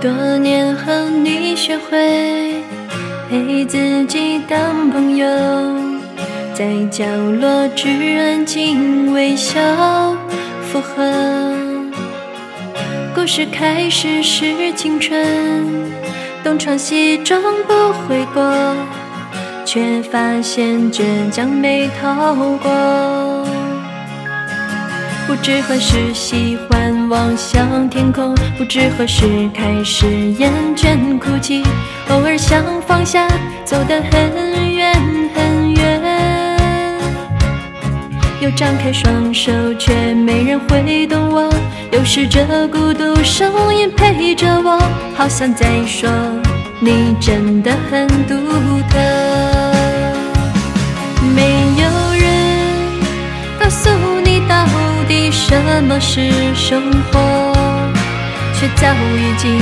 多年后，你学会陪自己当朋友，在角落只安静微笑附和。故事开始是青春，东闯西装不悔过，却发现倔强没逃过。不知何时喜欢望向天空，不知何时开始厌倦哭泣。偶尔想放下，走得很远很远，又张开双手，却没人会懂我。有时这孤独声音陪着我，好像在说你真的很独特。没有人告诉你到底什么是生活，却早已经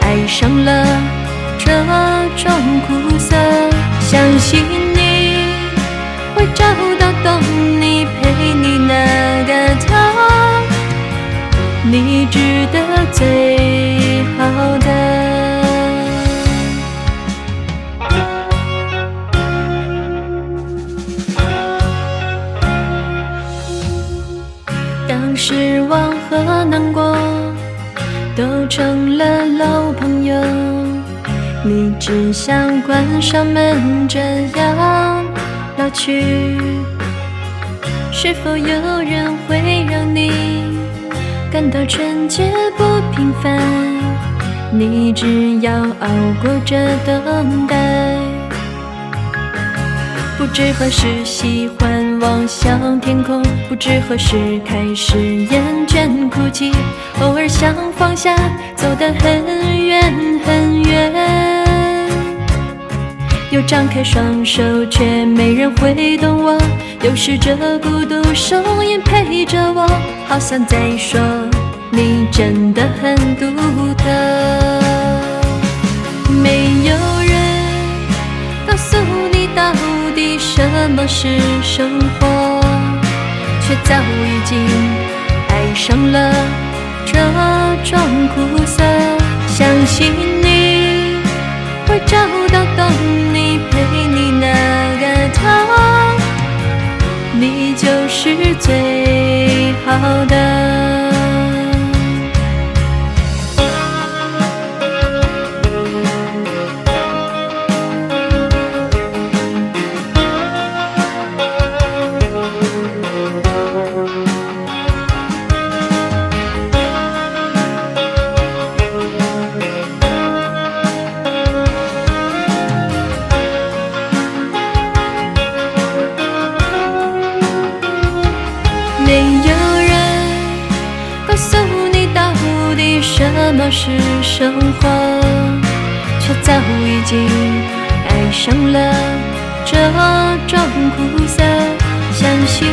爱上了这种苦涩。相信你会找到值得最好的。当失望和难过都成了老朋友，你只想关上门，这样老去。是否有人会让你？感到纯洁不平凡，你只要熬过这等待。不知何时喜欢望向天空，不知何时开始厌倦哭泣。偶尔想放下，走得很远很远，又张开双手，却没人会懂我。有时这孤独声音陪着我，好像在说你真的很独特。没有人告诉你到底什么是生活，却早已经爱上了这种苦涩。相信你会找到懂你就是最好的。是生活，却早已经爱上了这种苦涩。相信